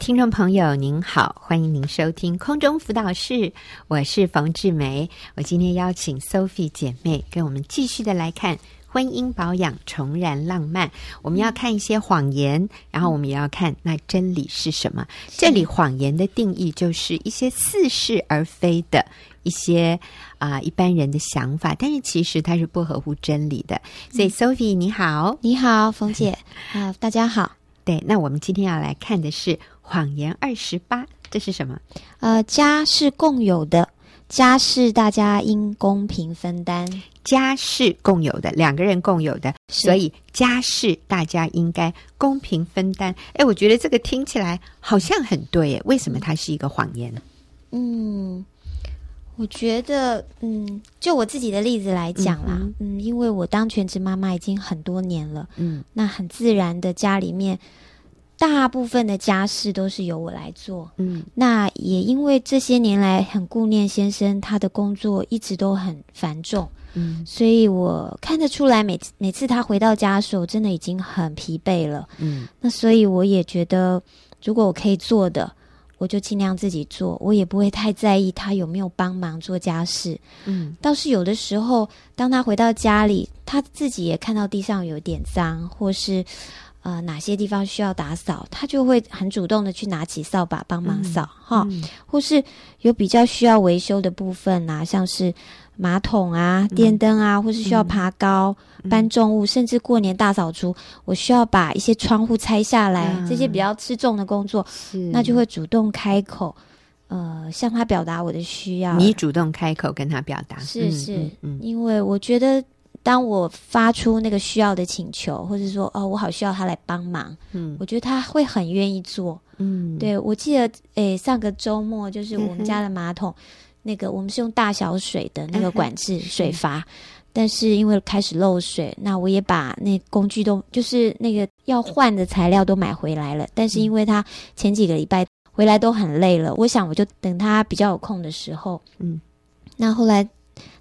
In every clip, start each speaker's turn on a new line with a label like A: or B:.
A: 听众朋友您好，欢迎您收听空中辅导室，我是冯志梅。我今天邀请 Sophie 姐妹跟我们继续的来看婚姻保养重燃浪漫。我们要看一些谎言，然后我们也要看那真理是什么。这里谎言的定义就是一些似是而非的一些啊、呃、一般人的想法，但是其实它是不合乎真理的。所以 Sophie 你好，
B: 你好，冯姐啊、呃，大家好。
A: 对，那我们今天要来看的是谎言二十八，这是什么？
B: 呃，家是共有的，家是大家应公平分担。
A: 家是共有的，两个人共有的，所以家事大家应该公平分担。哎，我觉得这个听起来好像很对，哎，为什么它是一个谎言呢？
B: 嗯。我觉得，嗯，就我自己的例子来讲啦，嗯，嗯，因为我当全职妈妈已经很多年了，嗯，那很自然的家里面大部分的家事都是由我来做，嗯，那也因为这些年来很顾念先生，他的工作一直都很繁重，嗯，所以我看得出来每，每每次他回到家的时候，真的已经很疲惫了，嗯，那所以我也觉得，如果我可以做的。我就尽量自己做，我也不会太在意他有没有帮忙做家事。嗯，倒是有的时候，当他回到家里，他自己也看到地上有点脏，或是呃哪些地方需要打扫，他就会很主动的去拿起扫把帮忙扫哈。或是有比较需要维修的部分啊，像是。马桶啊，电灯啊，嗯、或是需要爬高、嗯、搬重物，甚至过年大扫除，我需要把一些窗户拆下来，嗯、这些比较吃重的工作，那就会主动开口，呃，向他表达我的需要。
A: 你主动开口跟他表达，
B: 是是，嗯嗯、因为我觉得，当我发出那个需要的请求，或者说哦，我好需要他来帮忙，嗯，我觉得他会很愿意做，嗯，对，我记得，诶，上个周末就是我们家的马桶。嗯那个我们是用大小水的那个管制水阀，嗯、但是因为开始漏水，那我也把那工具都就是那个要换的材料都买回来了。但是因为他前几个礼拜回来都很累了，我想我就等他比较有空的时候，嗯，那后来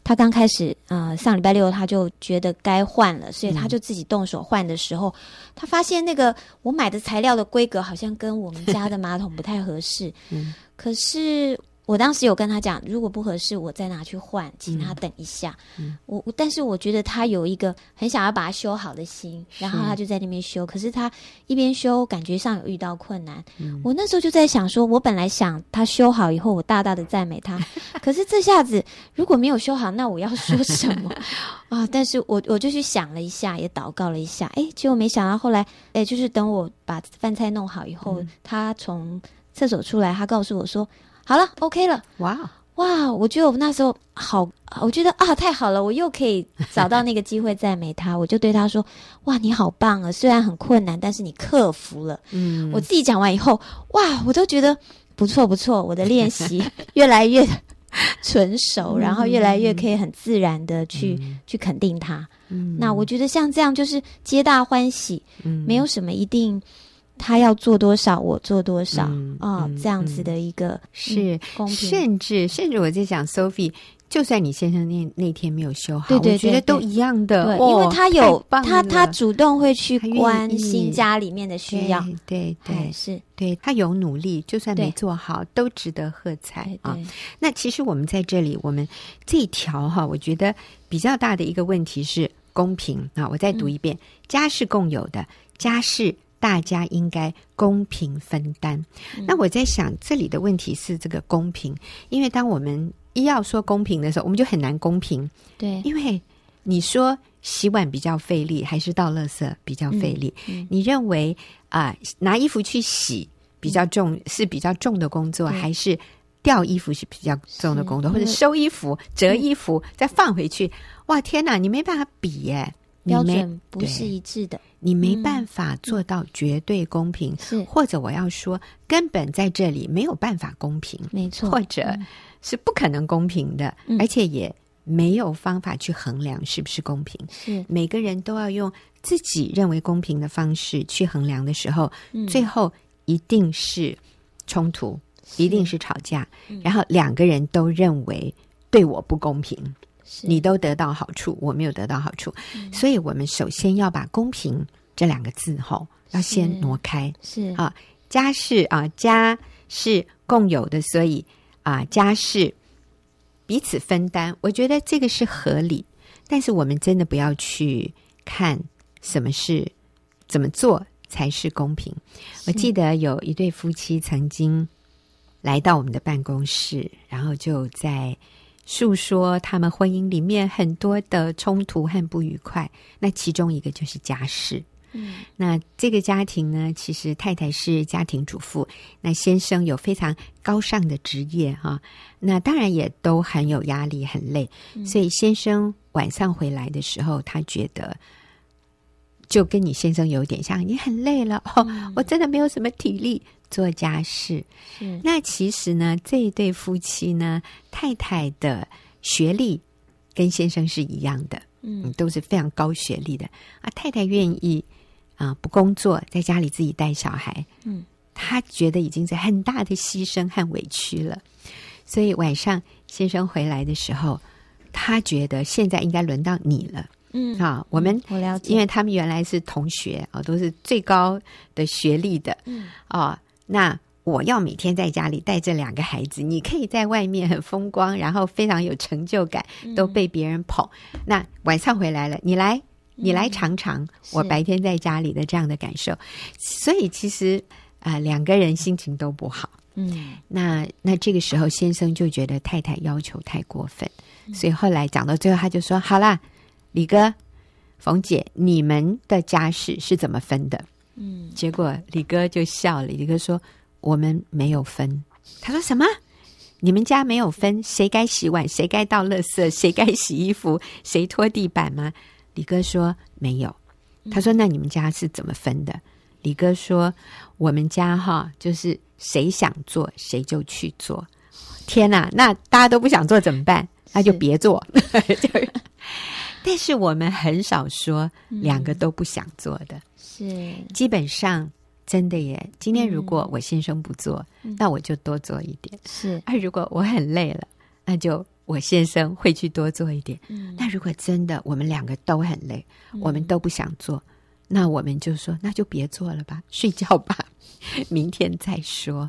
B: 他刚开始呃上礼拜六他就觉得该换了，所以他就自己动手换的时候，嗯、他发现那个我买的材料的规格好像跟我们家的马桶不太合适，嗯，可是。我当时有跟他讲，如果不合适，我再拿去换，请他等一下。嗯、我但是我觉得他有一个很想要把它修好的心，然后他就在那边修。可是他一边修，感觉上有遇到困难。嗯、我那时候就在想说，我本来想他修好以后，我大大的赞美他。可是这下子如果没有修好，那我要说什么 啊？但是我我就去想了一下，也祷告了一下。哎，结果没想到后来，哎，就是等我把饭菜弄好以后，嗯、他从厕所出来，他告诉我说。好了，OK 了，哇哇！我觉得我那时候好，我觉得啊，太好了，我又可以找到那个机会赞美他。我就对他说：“哇，你好棒啊！虽然很困难，但是你克服了。”嗯，我自己讲完以后，哇，我都觉得不错不错，我的练习 越来越纯熟，然后越来越可以很自然的去、嗯、去肯定他。嗯，那我觉得像这样就是皆大欢喜，嗯，没有什么一定。他要做多少，我做多少啊、嗯哦，这样子的一个、嗯、是公平。
A: 甚至甚至，我在想，Sophie，就算你先生那那天没有修好，对对对对，我觉得都一样的，
B: 对，哦、因为他有他他主动会去关心家里面的需要，
A: 对对，对。
B: 是。
A: 对他有努力，就算没做好，都值得喝彩啊。那其实我们在这里，我们这一条哈，我觉得比较大的一个问题是公平啊。我再读一遍：嗯、家是共有的，家是。大家应该公平分担。嗯、那我在想，这里的问题是这个公平，因为当我们一要说公平的时候，我们就很难公平。
B: 对，
A: 因为你说洗碗比较费力，还是倒垃圾比较费力？嗯嗯、你认为啊、呃，拿衣服去洗比较重，嗯、是比较重的工作，还是吊衣服是比较重的工作，或者收衣服、折衣服、嗯、再放回去？哇，天哪，你没办法比耶！
B: 标准不是一致的，
A: 你没办法做到绝对公平，是、嗯、或者我要说，根本在这里没有办法公平，
B: 没错，
A: 或者是不可能公平的，嗯、而且也没有方法去衡量是不是公平。是。每个人都要用自己认为公平的方式去衡量的时候，嗯、最后一定是冲突，一定是吵架，嗯、然后两个人都认为对我不公平。是你都得到好处，我没有得到好处，嗯、所以我们首先要把“公平”这两个字吼，要先挪开。是啊，家是啊，家是共有的，所以啊，家是彼此分担，我觉得这个是合理。但是我们真的不要去看什么是怎么做才是公平。我记得有一对夫妻曾经来到我们的办公室，然后就在诉说他们婚姻里面很多的冲突和不愉快。那其中一个就是家事。嗯，那这个家庭呢，其实太太是家庭主妇，那先生有非常高尚的职业哈，那当然也都很有压力，很累。所以先生晚上回来的时候，他觉得就跟你先生有点像，你很累了哦，我真的没有什么体力做家事。嗯，那其实呢，这一对夫妻呢，太太的学历跟先生是一样的，嗯，都是非常高学历的啊，太太愿意。啊，不工作，在家里自己带小孩，嗯，她觉得已经是很大的牺牲和委屈了。所以晚上先生回来的时候，他觉得现在应该轮到你了，嗯，啊，我们我了解，因为他们原来是同学啊，都是最高的学历的，嗯，啊，那我要每天在家里带这两个孩子，你可以在外面很风光，然后非常有成就感，都被别人捧。嗯，那晚上回来了，你来。你来尝尝我白天在家里的这样的感受，所以其实啊、呃，两个人心情都不好。嗯，那那这个时候先生就觉得太太要求太过分，所以后来讲到最后，他就说：“好啦，李哥、冯姐，你们的家事是怎么分的？”嗯，结果李哥就笑了，李哥说：“我们没有分。”他说：“什么？你们家没有分？谁该洗碗？谁该倒垃圾？谁该洗衣服？谁拖地板吗？”李哥说没有，他说，那你们家是怎么分的？李哥说我们家哈，就是谁想做谁就去做。天哪，那大家都不想做怎么办？那就别做。是但是我们很少说两个都不想做的，是基本上真的耶。今天如果我先生不做，那我就多做一点。是，而如果我很累了，那就。我先生会去多做一点。嗯，那如果真的我们两个都很累，嗯，我们都不想做，那我们就说那就别做了吧，睡觉吧，明天再说。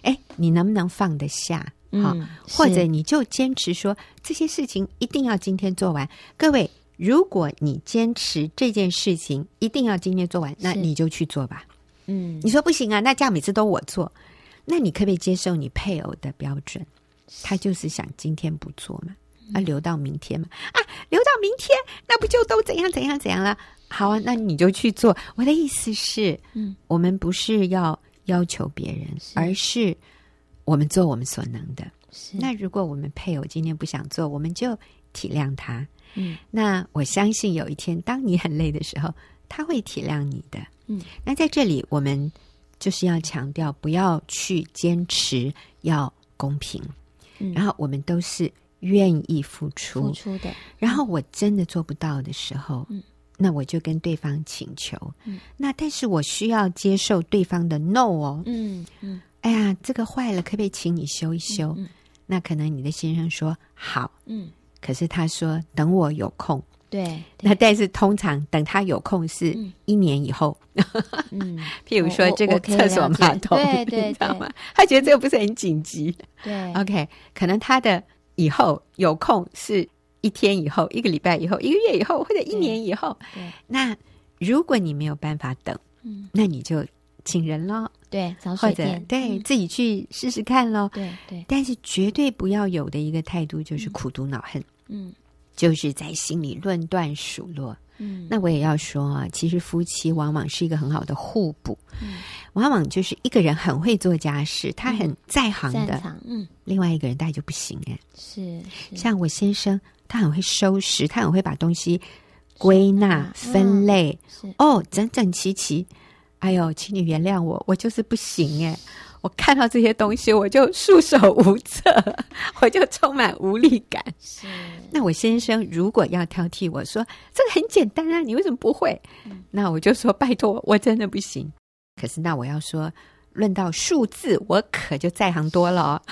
A: 哎，你能不能放得下？好，嗯，或者你就坚持说这些事情一定要今天做完。各位，如果你坚持这件事情一定要今天做完，那你就去做吧。嗯，你说不行啊，那这样每次都我做，那你可不可以接受你配偶的标准？他就是想今天不做嘛，啊，留到明天嘛，啊，留到明天，那不就都怎样怎样怎样了？好啊，那你就去做。我的意思是，嗯，我们不是要要求别人，而是我们做我们所能的。那如果我们配偶今天不想做，我们就体谅他。嗯，那我相信有一天，当你很累的时候，他会体谅你的。嗯，那在这里，我们就是要强调，不要去坚持要公平。然后我们都是愿意付出，付出的。然后我真的做不到的时候，嗯，那我就跟对方请求，嗯，那但是我需要接受对方的 no 哦，嗯嗯，哎呀，这个坏了，可不可以请你修一修？嗯，那可能你的先生说好，嗯，可是他说等我有空。对，那但是通常等他有空是一年以后，嗯，譬如说这个厕所马桶，对对，知道吗？他觉得这个不是很紧急，对，OK，可能他的以后有空是一天以后、一个礼拜以后、一个月以后或者一年以后。对，那如果你没有办法等，嗯，那你就请人咯，对，或者对自己去试试看喽。对对，但是绝对不要有的一个态度就是苦读恼恨，嗯。就是在心里论断数落，嗯，那我也要说啊，其实夫妻往往是一个很好的互补，嗯，往往就是一个人很会做家事，他很在行的，嗯，另外一个人大概就不行哎，是，是。像我先生，他很会收拾，他很会把东西归纳分类，嗯、哦，整整齐齐，哎呦，请你原谅我，我就是不行哎。我看到这些东西，我就束手无策，我就充满无力感。是，那我先生如果要挑剔我说这个很简单啊，你为什么不会？嗯、那我就说拜托，我真的不行。可是那我要说，论到数字，我可就在行多了哦。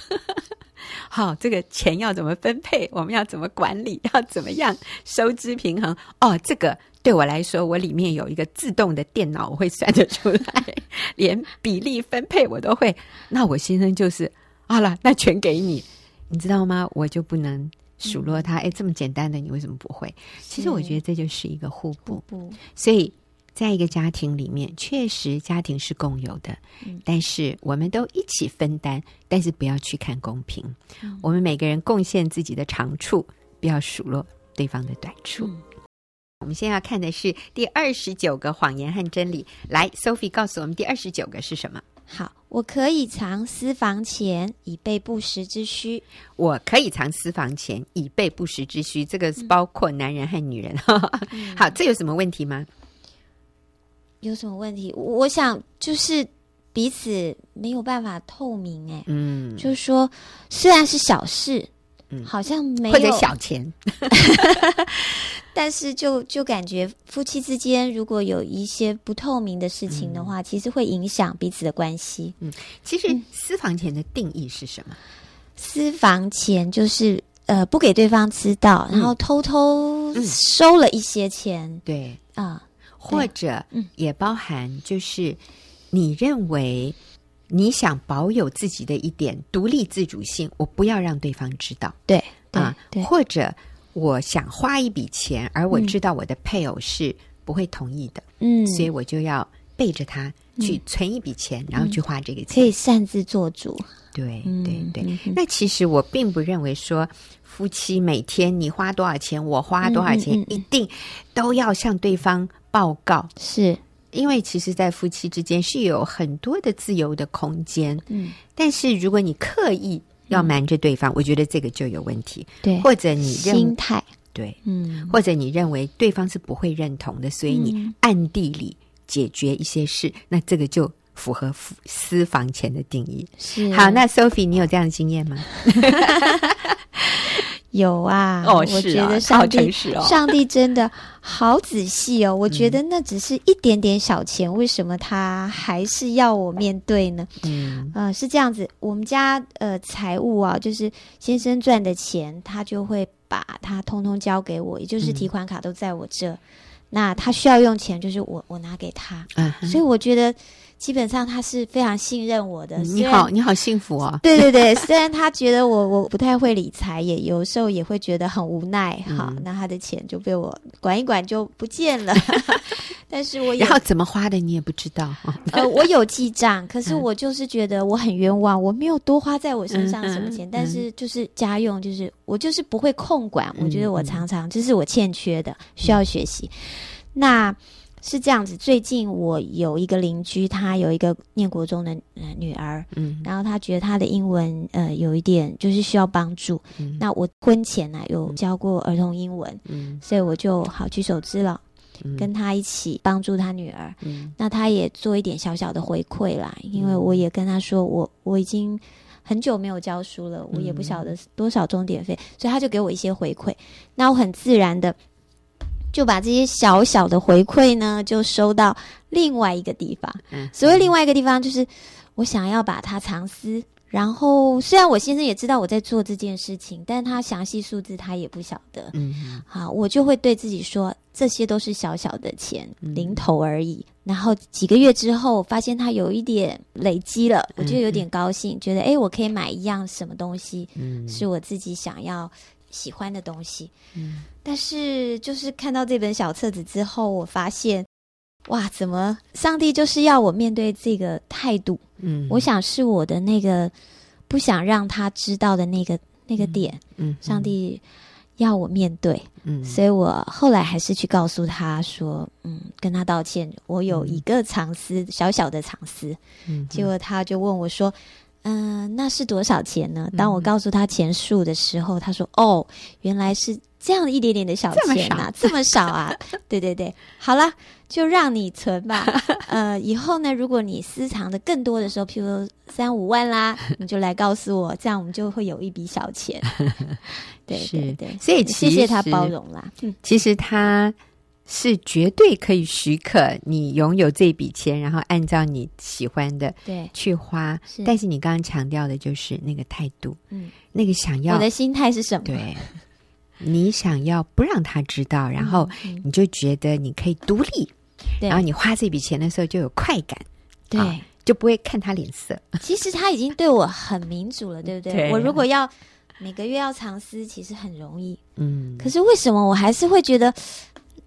A: 好，这个钱要怎么分配？我们要怎么管理？要怎么样收支平衡？哦，这个对我来说，我里面有一个自动的电脑，我会算得出来，连比例分配我都会。那我先生就是，好了，那全给你，你知道吗？我就不能数落他。哎，这么简单的，你为什么不会？其实我觉得这就是一个互补。
B: 互补。
A: 所以，在一个家庭里面，确实家庭是共有的，但是我们都一起分担，但是不要去看公平。我们每个人贡献自己的长处，不要数落对方的短处。我们现在要看的是第二十九个谎言和真理。来，Sophie 告诉我们第二十九个是什么？
B: 好，我可以藏私房钱以备不时之需。
A: 我可以藏私房钱以备不时之需，这个是包括男人和女人。嗯、好，这有什么问题吗？
B: 有什么问题？我想就是彼此没有办法透明。哎，嗯，就是说虽然是小事。嗯，好像没有
A: 或者小钱，
B: 但是就就感觉夫妻之间如果有一些不透明的事情的话，嗯、其实会影响彼此的关系。
A: 嗯，其实私房钱的定义是什么？嗯、
B: 私房钱就是呃不给对方知道，嗯、然后偷偷收了一些钱。
A: 嗯、对
B: 啊，
A: 或者也包含就是你认为。你想保有自己的一点独立自主性，我不要让对方知道。
B: 对，对啊，对，
A: 或者我想花一笔钱，而我知道我的配偶是不会同意的，嗯，所以我就要背着他去存一笔钱，嗯、然后去花这个钱，
B: 可以擅自做主。
A: 对，对，对。嗯、那其实我并不认为说夫妻每天你花多少钱，我花多少钱，一定都要向对方报告。
B: 是。
A: 因为其实，在夫妻之间是有很多的自由的空间，嗯，但是如果你刻意要瞒着对方，嗯、我觉得这个就有问题，
B: 对，
A: 或者你认
B: 心态，
A: 对，嗯，或者你认为对方是不会认同的，所以你暗地里解决一些事，嗯、那这个就符合私房钱的定义。
B: 是，
A: 好，那 Sophie，你有这样的经验吗？
B: 有啊，
A: 哦，
B: 我觉得上帝，
A: 哦、
B: 上帝真的好仔细哦。我觉得那只是一点点小钱，嗯、为什么他还是要我面对呢？嗯，呃，是这样子，我们家呃财务啊，就是先生赚的钱，他就会把它通通交给我，也就是提款卡都在我这。嗯、那他需要用钱，就是我我拿给他。嗯，所以我觉得。基本上他是非常信任我的。
A: 你好，你好幸福啊！
B: 对对对，虽然他觉得我我不太会理财，也有时候也会觉得很无奈。好，那他的钱就被我管一管就不见了。但是我
A: 然后怎么花的你也不知道。
B: 呃，我有记账，可是我就是觉得我很冤枉，我没有多花在我身上什么钱，但是就是家用，就是我就是不会控管。我觉得我常常这是我欠缺的，需要学习。那。是这样子，最近我有一个邻居，他有一个念国中的呃女儿，嗯，然后他觉得他的英文呃有一点就是需要帮助，嗯，那我婚前呢、啊、有教过儿童英文，嗯，所以我就好举手之劳，嗯，跟他一起帮助他女儿，嗯，那他也做一点小小的回馈啦，因为我也跟他说我我已经很久没有教书了，我也不晓得多少钟点费，所以他就给我一些回馈，那我很自然的。就把这些小小的回馈呢，就收到另外一个地方。嗯，所谓另外一个地方，就是我想要把它藏私。然后，虽然我先生也知道我在做这件事情，但他详细数字他也不晓得。嗯，好，我就会对自己说，这些都是小小的钱，零头而已。嗯、然后几个月之后，发现他有一点累积了，我就有点高兴，嗯、觉得哎，我可以买一样什么东西，嗯，是我自己想要。喜欢的东西，嗯，但是就是看到这本小册子之后，我发现，哇，怎么上帝就是要我面对这个态度？嗯，我想是我的那个不想让他知道的那个那个点，嗯，嗯，上帝要我面对，嗯，所以我后来还是去告诉他说，嗯，跟他道歉，我有一个藏私，嗯，小小的藏私，嗯，结果他就问我说。嗯、呃，那是多少钱呢？当我告诉他钱数的时候，嗯、他说：“哦，原来是这样一点点的小钱啊，这么，少啊！”对对对，好了，就让你存吧。呃，以后呢，如果你私藏的更多的时候，譬如三五万啦，你就来告诉我，这样我们就会有一笔小钱。对对对，
A: 所以
B: 谢谢他包容啦。嗯，
A: 其实他。是绝对可以许可你拥有这笔钱，然后按照你喜欢的对。去花。是。但是你刚刚强调的就是那个态度，嗯，那个想要
B: 我的心态是什么？
A: 对，你想要不让他知道，然后你就觉得你可以独立，
B: 对。
A: 然后你花这笔钱的时候就有快感，
B: 对、
A: 啊，就不会看他脸色。
B: 其实他已经对我很民主了，对不
A: 对？
B: 我如果要每个月要藏私，其实很容易。
A: 嗯，
B: 可是为什么我还是会觉得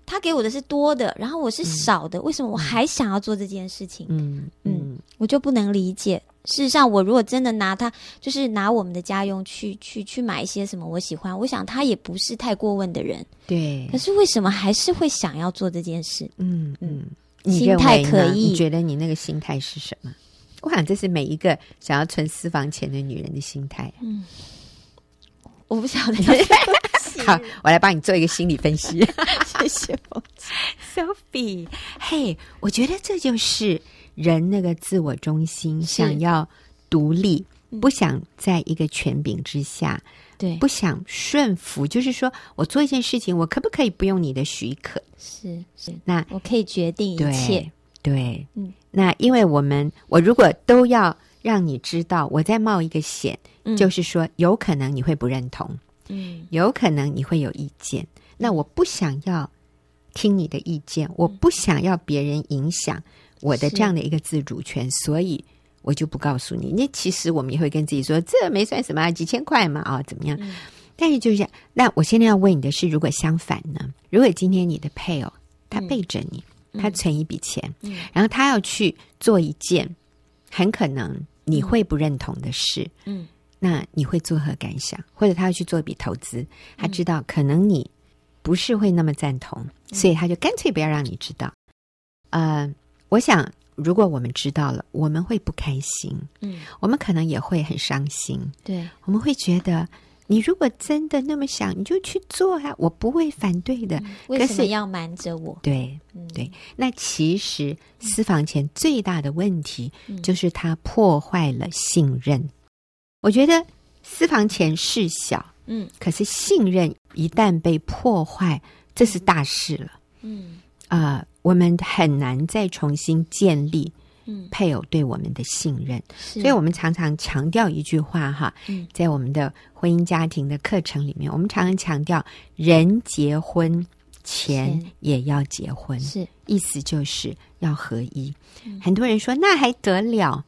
B: 他给我的是多的，然后我是少的？嗯、为什么我还想要做这件事情？
A: 嗯嗯，
B: 嗯，我就不能理解。事实上，我如果真的拿他，就是拿我们的家用去去去买一些什么我喜欢，我想他也不是太过问的人。
A: 对。
B: 可是为什么还是会想要做这件事？
A: 嗯嗯，
B: 嗯心态可以？
A: 你觉得你那个心态是什么？我想这是每一个想要存私房钱的女人的心态。
B: 嗯，我不晓得。
A: 好，我来帮你做一个心理分析。
B: 谢谢 我
A: ，Sophie。嘿，我觉得这就是。人那个自我中心，想要独立，嗯、不想在一个权柄之下，
B: 对，
A: 不想顺服。就是说我做一件事情，我可不可以不用你的许可？
B: 是是，
A: 那
B: 我可以决定一切。
A: 对，对嗯，那因为我们，我如果都要让你知道我在冒一个险，嗯、就是说有可能你会不认同，嗯，有可能你会有意见。那我不想要听你的意见，我不想要别人影响。我的这样的一个自主权，所以我就不告诉你。那其实我们也会跟自己说，这没算什么，几千块嘛，啊、哦，怎么样？嗯、但是就是，那我现在要问你的是，如果相反呢？如果今天你的配偶他背着你，嗯、他存一笔钱，嗯、然后他要去做一件很可能你会不认同的事，嗯，那你会作何感想？或者他要去做一笔投资，他知道可能你不是会那么赞同，嗯、所以他就干脆不要让你知道，呃。我想，如果我们知道了，我们会不开心。嗯，我们可能也会很伤心。
B: 对，
A: 我们会觉得，你如果真的那么想，你就去做啊，我不会反对的。
B: 嗯、为什么要瞒着我？
A: 对，对。那其实私房钱最大的问题就是它破坏了信任。嗯、我觉得私房钱事小，嗯，可是信任一旦被破坏，这是大事了。嗯啊。呃我们很难再重新建立配偶对我们的信任，嗯、所以我们常常强调一句话哈，嗯、在我们的婚姻家庭的课程里面，我们常常强调人结婚前也要结婚，是意思就是要合一。嗯、很多人说那还得了？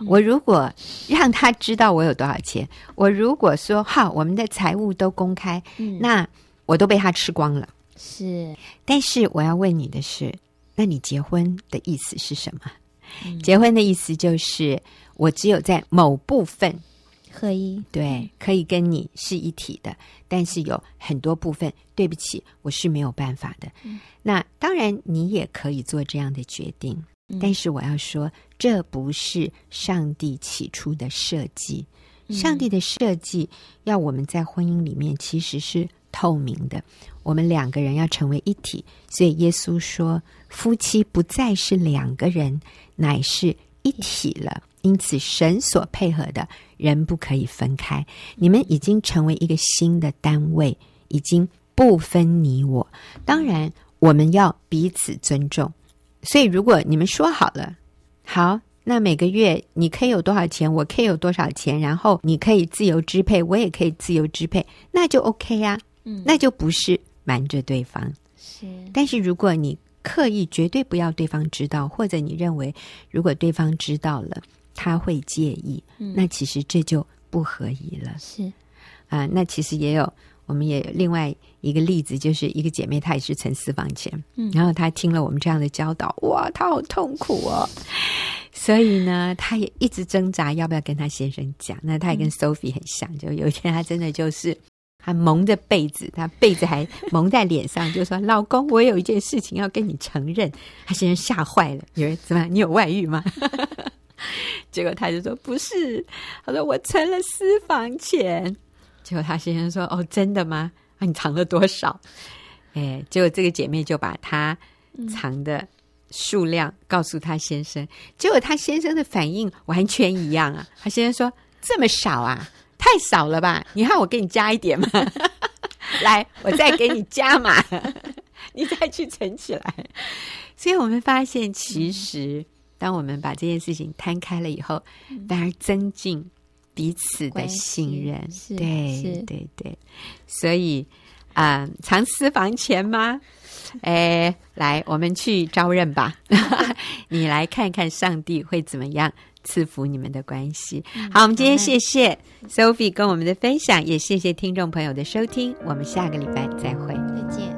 A: 嗯、我如果让他知道我有多少钱，我如果说好我们的财务都公开，嗯、那我都被他吃光了。
B: 是，
A: 但是我要问你的是。那你结婚的意思是什么？嗯、结婚的意思就是我只有在某部分
B: 合一，
A: 对，可以跟你是一体的，但是有很多部分，对不起，我是没有办法的。嗯、那当然，你也可以做这样的决定，嗯、但是我要说，这不是上帝起初的设计。嗯、上帝的设计要我们在婚姻里面其实是透明的。我们两个人要成为一体，所以耶稣说，夫妻不再是两个人，乃是一体了。因此，神所配合的人不可以分开。你们已经成为一个新的单位，已经不分你我。当然，我们要彼此尊重。所以，如果你们说好了，好，那每个月你可以有多少钱，我可以有多少钱，然后你可以自由支配，我也可以自由支配，那就 OK 呀。嗯，那就不是。瞒着对方是，但是如果你刻意绝对不要对方知道，或者你认为如果对方知道了他会介意，嗯、那其实这就不合宜了。是啊、呃，那其实也有，我们也有另外一个例子，就是一个姐妹她也是存私房钱，嗯，然后她听了我们这样的教导，哇，她好痛苦哦，所以呢，她也一直挣扎要不要跟她先生讲。那她也跟 Sophie 很像，嗯、就有一天她真的就是。她蒙着被子，她被子还蒙在脸上，就说：“老公，我有一件事情要跟你承认。”她先生吓坏了，以为怎么？你有外遇吗？结果她就说：“不是。”她说：“我存了私房钱。”结果他先生说：“哦，真的吗？啊，你藏了多少？”哎，结果这个姐妹就把她藏的数量告诉她先生，嗯、结果她先生的反应完全一样啊！她先生说：“这么少啊？”太少了吧？你看我给你加一点嘛，来，我再给你加嘛，你再去存起来。所以我们发现，其实当我们把这件事情摊开了以后，反而增进彼此的信任。对对对，所以啊、呃，藏私房钱吗？哎，来，我们去招认吧。你来看看上帝会怎么样赐福你们的关系。好，我们今天谢谢 Sophie 跟我们的分享，也谢谢听众朋友的收听。我们下个礼拜再会，
B: 再见。